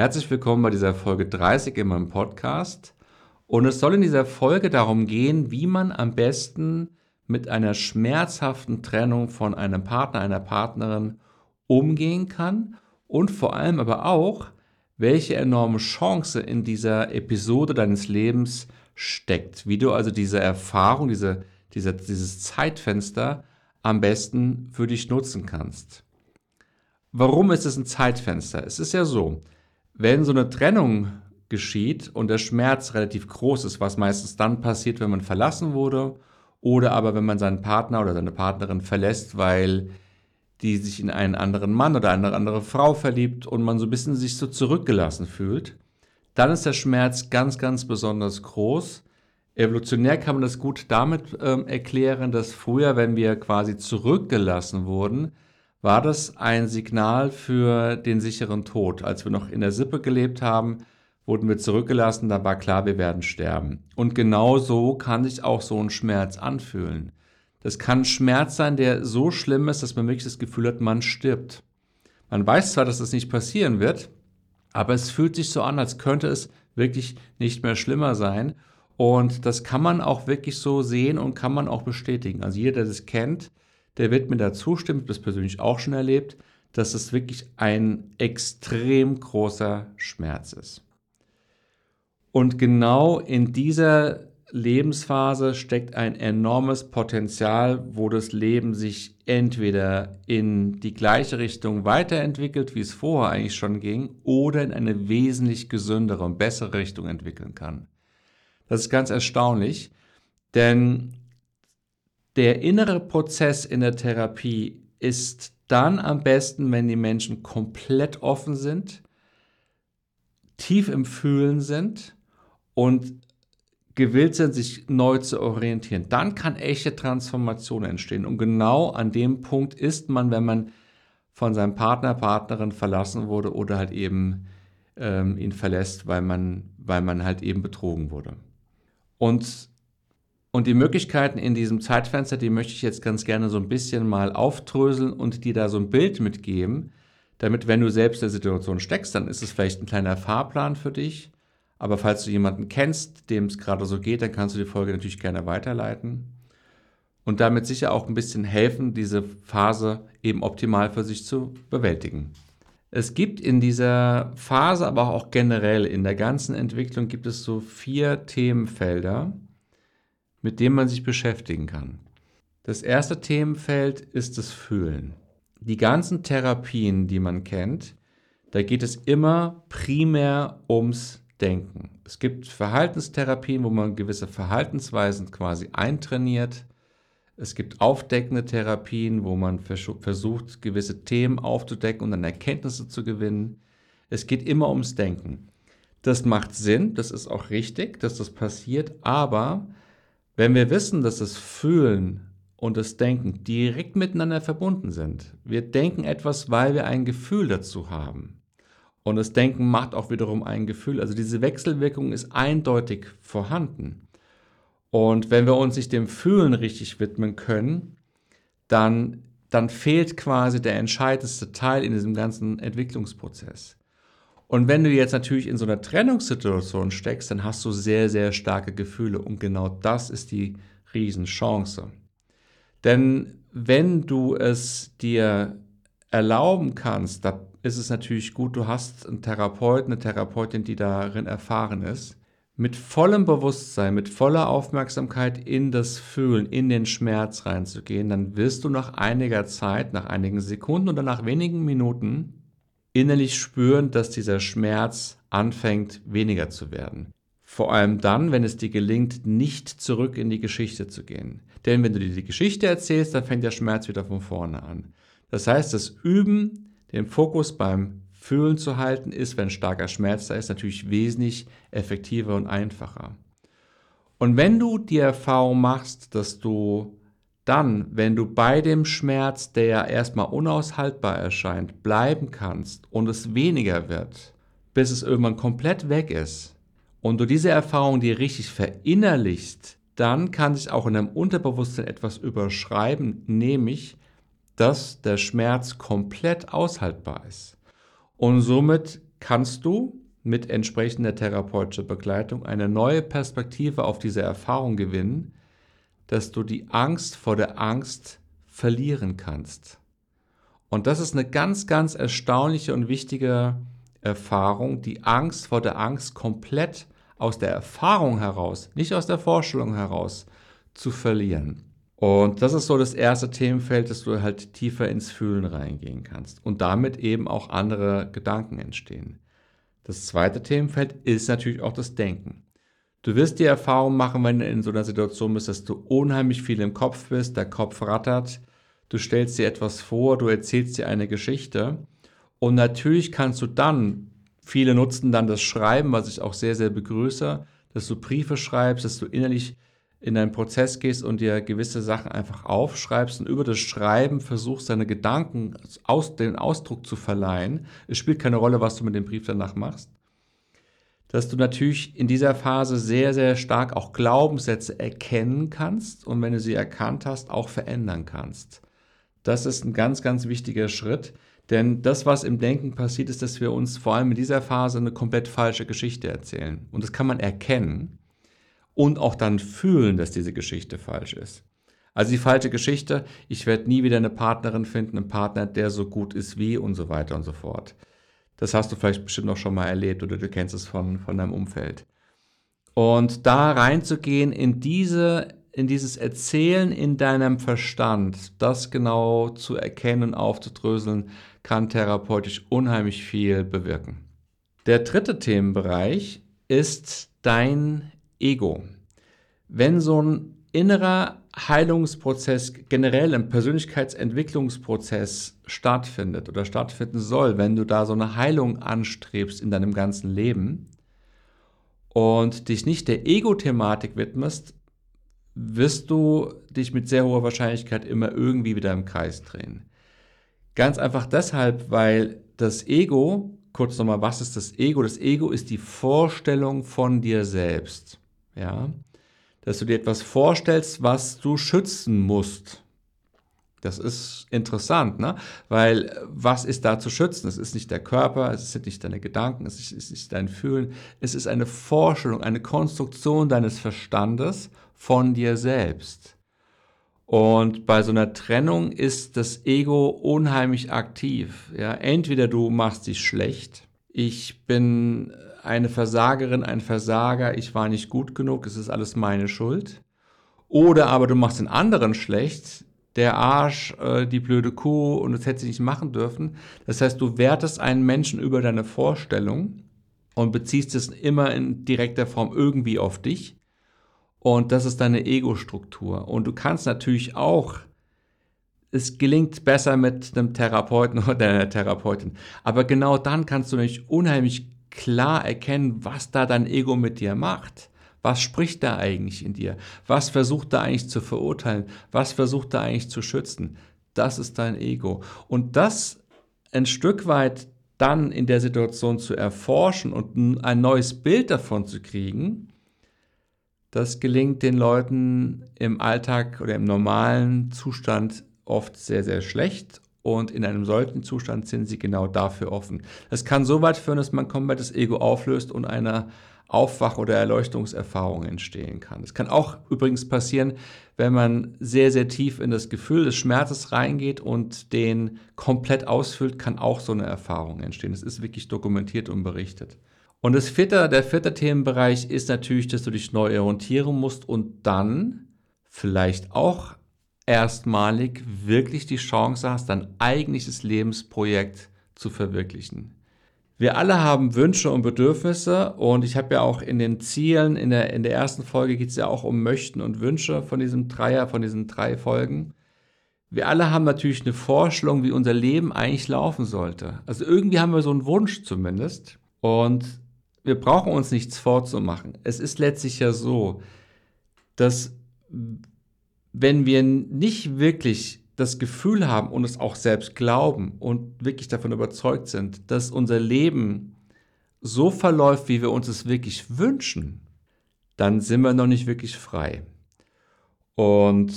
Herzlich willkommen bei dieser Folge 30 in meinem Podcast. Und es soll in dieser Folge darum gehen, wie man am besten mit einer schmerzhaften Trennung von einem Partner, einer Partnerin umgehen kann und vor allem aber auch, welche enorme Chance in dieser Episode deines Lebens steckt. Wie du also diese Erfahrung, diese, diese, dieses Zeitfenster am besten für dich nutzen kannst. Warum ist es ein Zeitfenster? Es ist ja so, wenn so eine Trennung geschieht und der Schmerz relativ groß ist, was meistens dann passiert, wenn man verlassen wurde oder aber wenn man seinen Partner oder seine Partnerin verlässt, weil die sich in einen anderen Mann oder eine andere Frau verliebt und man so ein bisschen sich so zurückgelassen fühlt, dann ist der Schmerz ganz, ganz besonders groß. Evolutionär kann man das gut damit ähm, erklären, dass früher, wenn wir quasi zurückgelassen wurden, war das ein Signal für den sicheren Tod. Als wir noch in der Sippe gelebt haben, wurden wir zurückgelassen, da war klar, wir werden sterben. Und genau so kann sich auch so ein Schmerz anfühlen. Das kann Schmerz sein, der so schlimm ist, dass man wirklich das Gefühl hat, man stirbt. Man weiß zwar, dass das nicht passieren wird, aber es fühlt sich so an, als könnte es wirklich nicht mehr schlimmer sein. Und das kann man auch wirklich so sehen und kann man auch bestätigen. Also jeder, der das kennt, der wird mir da zustimmen, das persönlich auch schon erlebt, dass es wirklich ein extrem großer Schmerz ist. Und genau in dieser Lebensphase steckt ein enormes Potenzial, wo das Leben sich entweder in die gleiche Richtung weiterentwickelt, wie es vorher eigentlich schon ging, oder in eine wesentlich gesündere und bessere Richtung entwickeln kann. Das ist ganz erstaunlich, denn der innere Prozess in der Therapie ist dann am besten, wenn die Menschen komplett offen sind, tief im Fühlen sind und gewillt sind, sich neu zu orientieren, dann kann echte Transformation entstehen. Und genau an dem Punkt ist man, wenn man von seinem Partner, Partnerin verlassen wurde oder halt eben ähm, ihn verlässt, weil man, weil man halt eben betrogen wurde. Und, und die Möglichkeiten in diesem Zeitfenster, die möchte ich jetzt ganz gerne so ein bisschen mal aufdröseln und dir da so ein Bild mitgeben, damit, wenn du selbst der Situation steckst, dann ist es vielleicht ein kleiner Fahrplan für dich. Aber falls du jemanden kennst, dem es gerade so geht, dann kannst du die Folge natürlich gerne weiterleiten. Und damit sicher auch ein bisschen helfen, diese Phase eben optimal für sich zu bewältigen. Es gibt in dieser Phase, aber auch generell in der ganzen Entwicklung gibt es so vier Themenfelder, mit denen man sich beschäftigen kann. Das erste Themenfeld ist das Fühlen. Die ganzen Therapien, die man kennt, da geht es immer primär ums Denken. Es gibt Verhaltenstherapien, wo man gewisse Verhaltensweisen quasi eintrainiert. Es gibt aufdeckende Therapien, wo man versucht, gewisse Themen aufzudecken und dann Erkenntnisse zu gewinnen. Es geht immer ums Denken. Das macht Sinn, das ist auch richtig, dass das passiert, aber wenn wir wissen, dass das Fühlen und das Denken direkt miteinander verbunden sind, wir denken etwas, weil wir ein Gefühl dazu haben, und das Denken macht auch wiederum ein Gefühl. Also diese Wechselwirkung ist eindeutig vorhanden. Und wenn wir uns nicht dem Fühlen richtig widmen können, dann, dann fehlt quasi der entscheidendste Teil in diesem ganzen Entwicklungsprozess. Und wenn du jetzt natürlich in so einer Trennungssituation steckst, dann hast du sehr, sehr starke Gefühle. Und genau das ist die Riesenchance. Denn wenn du es dir erlauben kannst, da ist es natürlich gut, du hast einen Therapeuten, eine Therapeutin, die darin erfahren ist, mit vollem Bewusstsein, mit voller Aufmerksamkeit in das Fühlen, in den Schmerz reinzugehen, dann wirst du nach einiger Zeit, nach einigen Sekunden oder nach wenigen Minuten innerlich spüren, dass dieser Schmerz anfängt weniger zu werden. Vor allem dann, wenn es dir gelingt, nicht zurück in die Geschichte zu gehen. Denn wenn du dir die Geschichte erzählst, dann fängt der Schmerz wieder von vorne an. Das heißt, das Üben den Fokus beim Fühlen zu halten, ist, wenn starker Schmerz da ist, natürlich wesentlich effektiver und einfacher. Und wenn du die Erfahrung machst, dass du dann, wenn du bei dem Schmerz, der ja erstmal unaushaltbar erscheint, bleiben kannst und es weniger wird, bis es irgendwann komplett weg ist, und du diese Erfahrung dir richtig verinnerlichst, dann kann sich auch in deinem Unterbewusstsein etwas überschreiben, nämlich dass der Schmerz komplett aushaltbar ist. Und somit kannst du mit entsprechender therapeutischer Begleitung eine neue Perspektive auf diese Erfahrung gewinnen, dass du die Angst vor der Angst verlieren kannst. Und das ist eine ganz, ganz erstaunliche und wichtige Erfahrung, die Angst vor der Angst komplett aus der Erfahrung heraus, nicht aus der Vorstellung heraus, zu verlieren. Und das ist so das erste Themenfeld, dass du halt tiefer ins Fühlen reingehen kannst und damit eben auch andere Gedanken entstehen. Das zweite Themenfeld ist natürlich auch das Denken. Du wirst die Erfahrung machen, wenn du in so einer Situation bist, dass du unheimlich viel im Kopf bist, der Kopf rattert, du stellst dir etwas vor, du erzählst dir eine Geschichte und natürlich kannst du dann, viele nutzen dann das Schreiben, was ich auch sehr, sehr begrüße, dass du Briefe schreibst, dass du innerlich in einen Prozess gehst und dir gewisse Sachen einfach aufschreibst und über das Schreiben versuchst, deine Gedanken aus, den Ausdruck zu verleihen. Es spielt keine Rolle, was du mit dem Brief danach machst. Dass du natürlich in dieser Phase sehr, sehr stark auch Glaubenssätze erkennen kannst und wenn du sie erkannt hast, auch verändern kannst. Das ist ein ganz, ganz wichtiger Schritt, denn das, was im Denken passiert, ist, dass wir uns vor allem in dieser Phase eine komplett falsche Geschichte erzählen. Und das kann man erkennen und auch dann fühlen, dass diese Geschichte falsch ist. Also die falsche Geschichte, ich werde nie wieder eine Partnerin finden, einen Partner, der so gut ist wie und so weiter und so fort. Das hast du vielleicht bestimmt noch schon mal erlebt oder du kennst es von, von deinem Umfeld. Und da reinzugehen in diese, in dieses Erzählen in deinem Verstand, das genau zu erkennen und aufzudröseln, kann therapeutisch unheimlich viel bewirken. Der dritte Themenbereich ist dein Ego. Wenn so ein innerer Heilungsprozess generell im Persönlichkeitsentwicklungsprozess stattfindet oder stattfinden soll, wenn du da so eine Heilung anstrebst in deinem ganzen Leben und dich nicht der Ego-Thematik widmest, wirst du dich mit sehr hoher Wahrscheinlichkeit immer irgendwie wieder im Kreis drehen. Ganz einfach deshalb, weil das Ego, kurz nochmal, was ist das Ego? Das Ego ist die Vorstellung von dir selbst ja, dass du dir etwas vorstellst, was du schützen musst. Das ist interessant, ne? weil was ist da zu schützen? Es ist nicht der Körper, es sind nicht deine Gedanken, es ist nicht dein Fühlen, es ist eine Vorstellung, eine Konstruktion deines Verstandes von dir selbst. Und bei so einer Trennung ist das Ego unheimlich aktiv. Ja, entweder du machst dich schlecht, ich bin eine Versagerin, ein Versager, ich war nicht gut genug, es ist alles meine Schuld. Oder aber du machst den anderen schlecht, der Arsch, äh, die blöde Kuh und das hätte sie nicht machen dürfen. Das heißt, du wertest einen Menschen über deine Vorstellung und beziehst es immer in direkter Form irgendwie auf dich. Und das ist deine Ego-Struktur. Und du kannst natürlich auch, es gelingt besser mit einem Therapeuten oder einer Therapeutin. Aber genau dann kannst du nicht unheimlich klar erkennen, was da dein Ego mit dir macht. Was spricht da eigentlich in dir? Was versucht da eigentlich zu verurteilen? Was versucht da eigentlich zu schützen? Das ist dein Ego. Und das ein Stück weit dann in der Situation zu erforschen und ein neues Bild davon zu kriegen, das gelingt den Leuten im Alltag oder im normalen Zustand oft sehr, sehr schlecht und in einem solchen Zustand sind sie genau dafür offen. Es kann so weit führen, dass man komplett das Ego auflöst und eine Aufwach- oder Erleuchtungserfahrung entstehen kann. Es kann auch übrigens passieren, wenn man sehr, sehr tief in das Gefühl des Schmerzes reingeht und den komplett ausfüllt, kann auch so eine Erfahrung entstehen. Das ist wirklich dokumentiert und berichtet. Und das vierte, der vierte Themenbereich ist natürlich, dass du dich neu orientieren musst und dann vielleicht auch erstmalig wirklich die Chance hast, dein eigentliches Lebensprojekt zu verwirklichen. Wir alle haben Wünsche und Bedürfnisse und ich habe ja auch in den Zielen, in der, in der ersten Folge geht es ja auch um Möchten und Wünsche von diesem Dreier, von diesen drei Folgen. Wir alle haben natürlich eine Vorstellung, wie unser Leben eigentlich laufen sollte. Also irgendwie haben wir so einen Wunsch zumindest und wir brauchen uns nichts vorzumachen. Es ist letztlich ja so, dass wenn wir nicht wirklich das Gefühl haben und es auch selbst glauben und wirklich davon überzeugt sind, dass unser Leben so verläuft, wie wir uns es wirklich wünschen, dann sind wir noch nicht wirklich frei. Und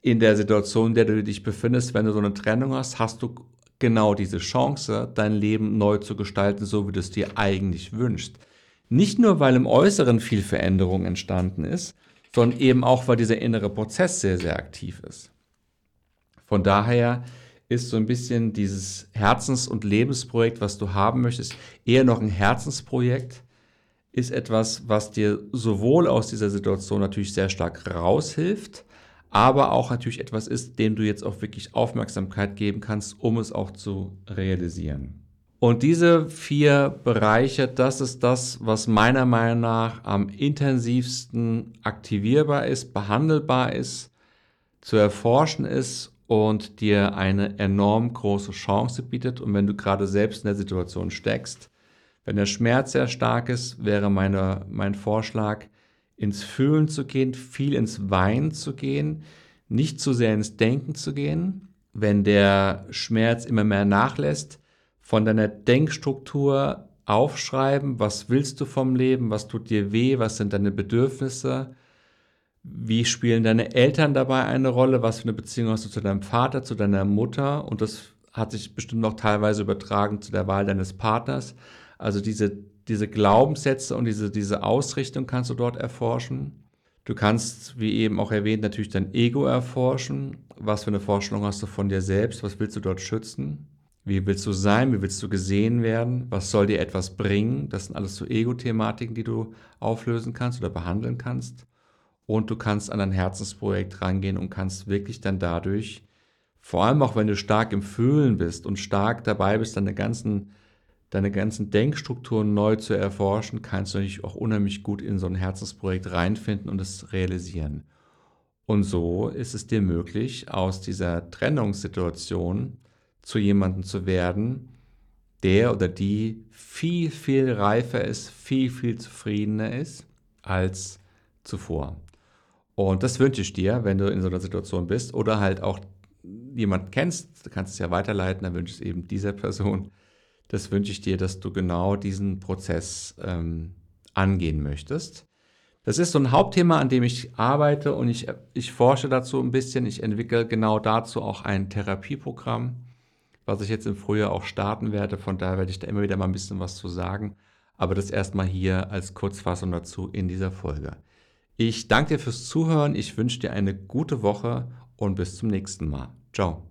in der Situation, in der du dich befindest, wenn du so eine Trennung hast, hast du genau diese Chance, dein Leben neu zu gestalten, so wie du es dir eigentlich wünschst. Nicht nur, weil im Äußeren viel Veränderung entstanden ist, sondern eben auch, weil dieser innere Prozess sehr, sehr aktiv ist. Von daher ist so ein bisschen dieses Herzens- und Lebensprojekt, was du haben möchtest, eher noch ein Herzensprojekt, ist etwas, was dir sowohl aus dieser Situation natürlich sehr stark raushilft, aber auch natürlich etwas ist, dem du jetzt auch wirklich Aufmerksamkeit geben kannst, um es auch zu realisieren. Und diese vier Bereiche, das ist das, was meiner Meinung nach am intensivsten aktivierbar ist, behandelbar ist, zu erforschen ist und dir eine enorm große Chance bietet. Und wenn du gerade selbst in der Situation steckst, wenn der Schmerz sehr stark ist, wäre meine, mein Vorschlag, ins Fühlen zu gehen, viel ins Weinen zu gehen, nicht zu sehr ins Denken zu gehen. Wenn der Schmerz immer mehr nachlässt, von deiner Denkstruktur aufschreiben, was willst du vom Leben, was tut dir weh, was sind deine Bedürfnisse, wie spielen deine Eltern dabei eine Rolle? Was für eine Beziehung hast du zu deinem Vater, zu deiner Mutter? Und das hat sich bestimmt noch teilweise übertragen zu der Wahl deines Partners. Also diese, diese Glaubenssätze und diese, diese Ausrichtung kannst du dort erforschen. Du kannst, wie eben auch erwähnt, natürlich dein Ego erforschen. Was für eine Vorstellung hast du von dir selbst? Was willst du dort schützen? Wie willst du sein? Wie willst du gesehen werden? Was soll dir etwas bringen? Das sind alles so Ego-Thematiken, die du auflösen kannst oder behandeln kannst und du kannst an dein Herzensprojekt rangehen und kannst wirklich dann dadurch, vor allem auch wenn du stark im Fühlen bist und stark dabei bist, deine ganzen, deine ganzen Denkstrukturen neu zu erforschen, kannst du dich auch unheimlich gut in so ein Herzensprojekt reinfinden und es realisieren. Und so ist es dir möglich, aus dieser Trennungssituation zu jemandem zu werden, der oder die viel, viel reifer ist, viel, viel zufriedener ist als zuvor. Und das wünsche ich dir, wenn du in so einer Situation bist oder halt auch jemand kennst, du kannst es ja weiterleiten, dann wünsche ich es eben dieser Person. Das wünsche ich dir, dass du genau diesen Prozess ähm, angehen möchtest. Das ist so ein Hauptthema, an dem ich arbeite und ich, ich forsche dazu ein bisschen. Ich entwickle genau dazu auch ein Therapieprogramm, was ich jetzt im Frühjahr auch starten werde. Von daher werde ich da immer wieder mal ein bisschen was zu sagen. Aber das erstmal hier als Kurzfassung dazu in dieser Folge. Ich danke dir fürs Zuhören. Ich wünsche dir eine gute Woche und bis zum nächsten Mal. Ciao.